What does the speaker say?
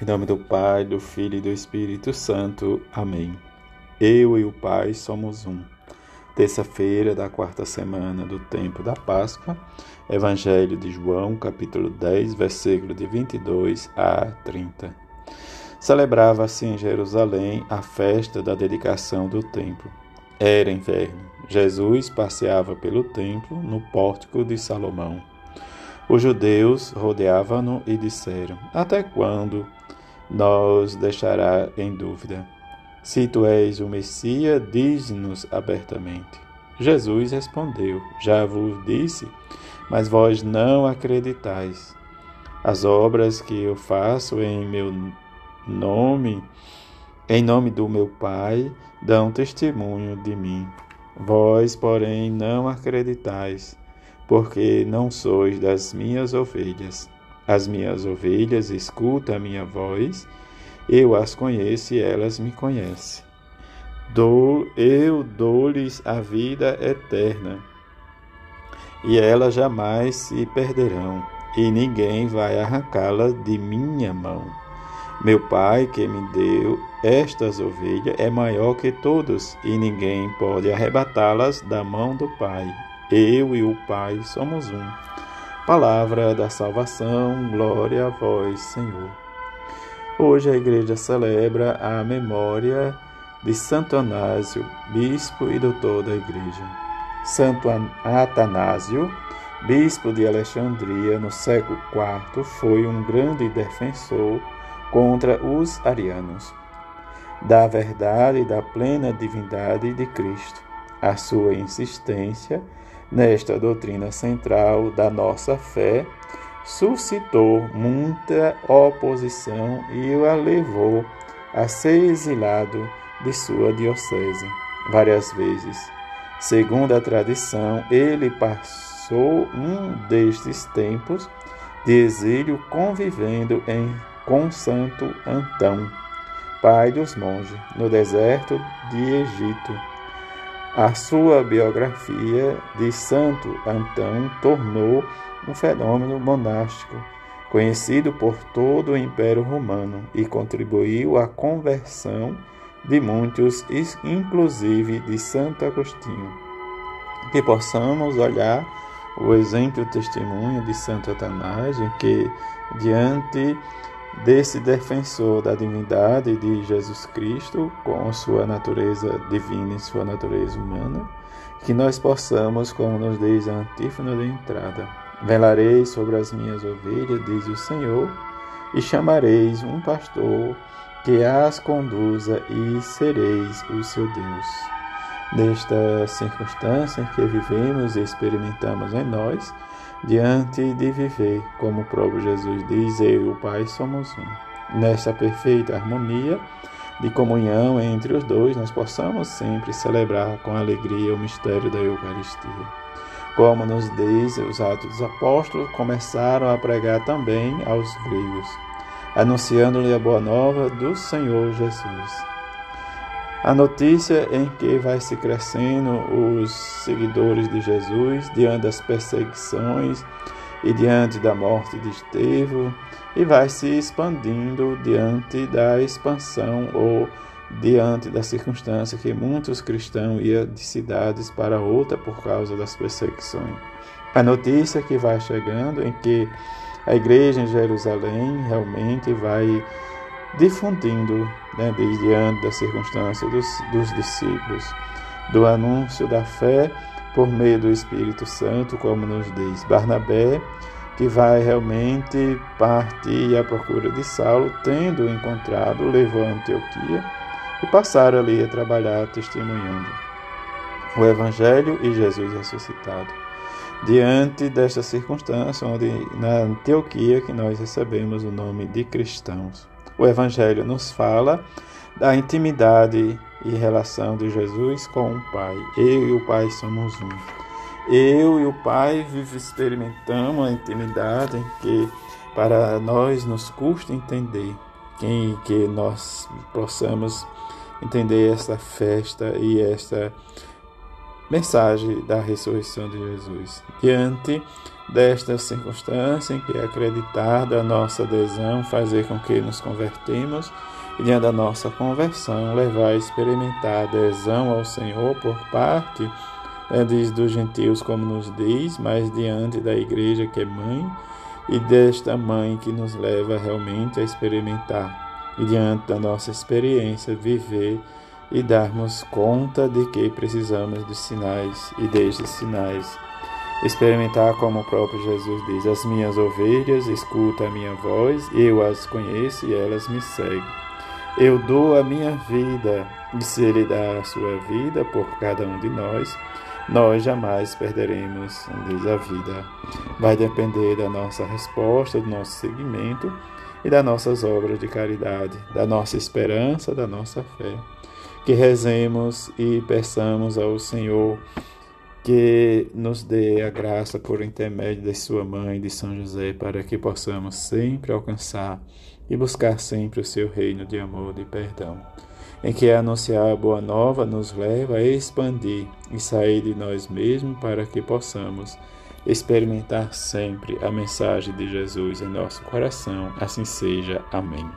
Em nome do Pai, do Filho e do Espírito Santo. Amém. Eu e o Pai somos um. Terça-feira da quarta semana do tempo da Páscoa, Evangelho de João, capítulo 10, versículo de 22 a 30. Celebrava-se em Jerusalém a festa da dedicação do templo. Era inverno. Jesus passeava pelo templo no pórtico de Salomão. Os judeus rodeavam-no e disseram: Até quando nos deixará em dúvida? Se tu és o Messias, diz-nos abertamente. Jesus respondeu: Já vos disse, mas vós não acreditais. As obras que eu faço em meu nome, em nome do meu Pai, dão testemunho de mim. Vós, porém, não acreditais porque não sois das minhas ovelhas. As minhas ovelhas escutam a minha voz, eu as conheço e elas me conhecem. Dou, eu dou-lhes a vida eterna, e elas jamais se perderão, e ninguém vai arrancá-las de minha mão. Meu Pai que me deu estas ovelhas é maior que todos, e ninguém pode arrebatá-las da mão do Pai. Eu e o Pai somos um. Palavra da salvação, glória a vós, Senhor. Hoje a igreja celebra a memória de Santo Anásio, bispo e doutor da igreja. Santo Atanásio, bispo de Alexandria no século IV, foi um grande defensor contra os arianos, da verdade e da plena divindade de Cristo. A sua insistência nesta doutrina central da nossa fé, suscitou muita oposição e o levou a ser exilado de sua diocese várias vezes. Segundo a tradição, ele passou um destes tempos de exílio convivendo em, com Santo Antão, pai dos monges, no deserto de Egito a sua biografia de Santo Antão tornou um fenômeno monástico, conhecido por todo o Império Romano, e contribuiu à conversão de muitos, inclusive de Santo Agostinho. Que possamos olhar o exemplo e o testemunho de Santo Atanásio, que diante desse defensor da divindade de Jesus Cristo, com sua natureza divina e sua natureza humana, que nós possamos, como nos diz a antífona de entrada, velarei sobre as minhas ovelhas, diz o Senhor, e chamareis um pastor que as conduza e sereis o seu Deus. Nesta circunstância que vivemos e experimentamos em nós, diante de viver, como o próprio Jesus diz, eu e o Pai somos um. Nesta perfeita harmonia de comunhão entre os dois, nós possamos sempre celebrar com alegria o mistério da Eucaristia. Como nos diz os Atos dos Apóstolos, começaram a pregar também aos gregos, anunciando-lhe a boa nova do Senhor Jesus. A notícia em que vai se crescendo os seguidores de Jesus diante das perseguições e diante da morte de Estevão e vai se expandindo diante da expansão ou diante da circunstância que muitos cristãos iam de cidades para outra por causa das perseguições. A notícia que vai chegando em que a igreja em Jerusalém realmente vai difundindo, né, diante da circunstância dos, dos discípulos, do anúncio da fé por meio do Espírito Santo, como nos diz Barnabé, que vai realmente partir à procura de Saulo, tendo encontrado, levou a Antioquia e passaram ali a trabalhar testemunhando o Evangelho e Jesus ressuscitado. Diante desta circunstância, onde na Antioquia que nós recebemos o nome de cristãos. O Evangelho nos fala da intimidade e relação de Jesus com o Pai. Eu e o Pai somos um. Eu e o Pai experimentamos a intimidade que para nós nos custa entender, que, que nós possamos entender esta festa e esta mensagem da ressurreição de Jesus. Diante desta circunstância em que acreditar da nossa adesão fazer com que nos convertemos e diante da nossa conversão levar a experimentar adesão ao Senhor por parte né, dos gentios como nos diz, mas diante da igreja que é mãe e desta mãe que nos leva realmente a experimentar e diante da nossa experiência viver e darmos conta de que precisamos de sinais e destes sinais experimentar como o próprio Jesus diz: As minhas ovelhas escutam a minha voz, eu as conheço e elas me seguem. Eu dou a minha vida, e se Ele dá a sua vida por cada um de nós, nós jamais perderemos, diz a vida. Vai depender da nossa resposta, do nosso seguimento e das nossas obras de caridade, da nossa esperança, da nossa fé. Que rezemos e peçamos ao Senhor que nos dê a graça por intermédio de sua mãe, de São José, para que possamos sempre alcançar e buscar sempre o seu reino de amor e perdão, em que anunciar a boa nova nos leva a expandir e sair de nós mesmos para que possamos experimentar sempre a mensagem de Jesus em nosso coração. Assim seja. Amém.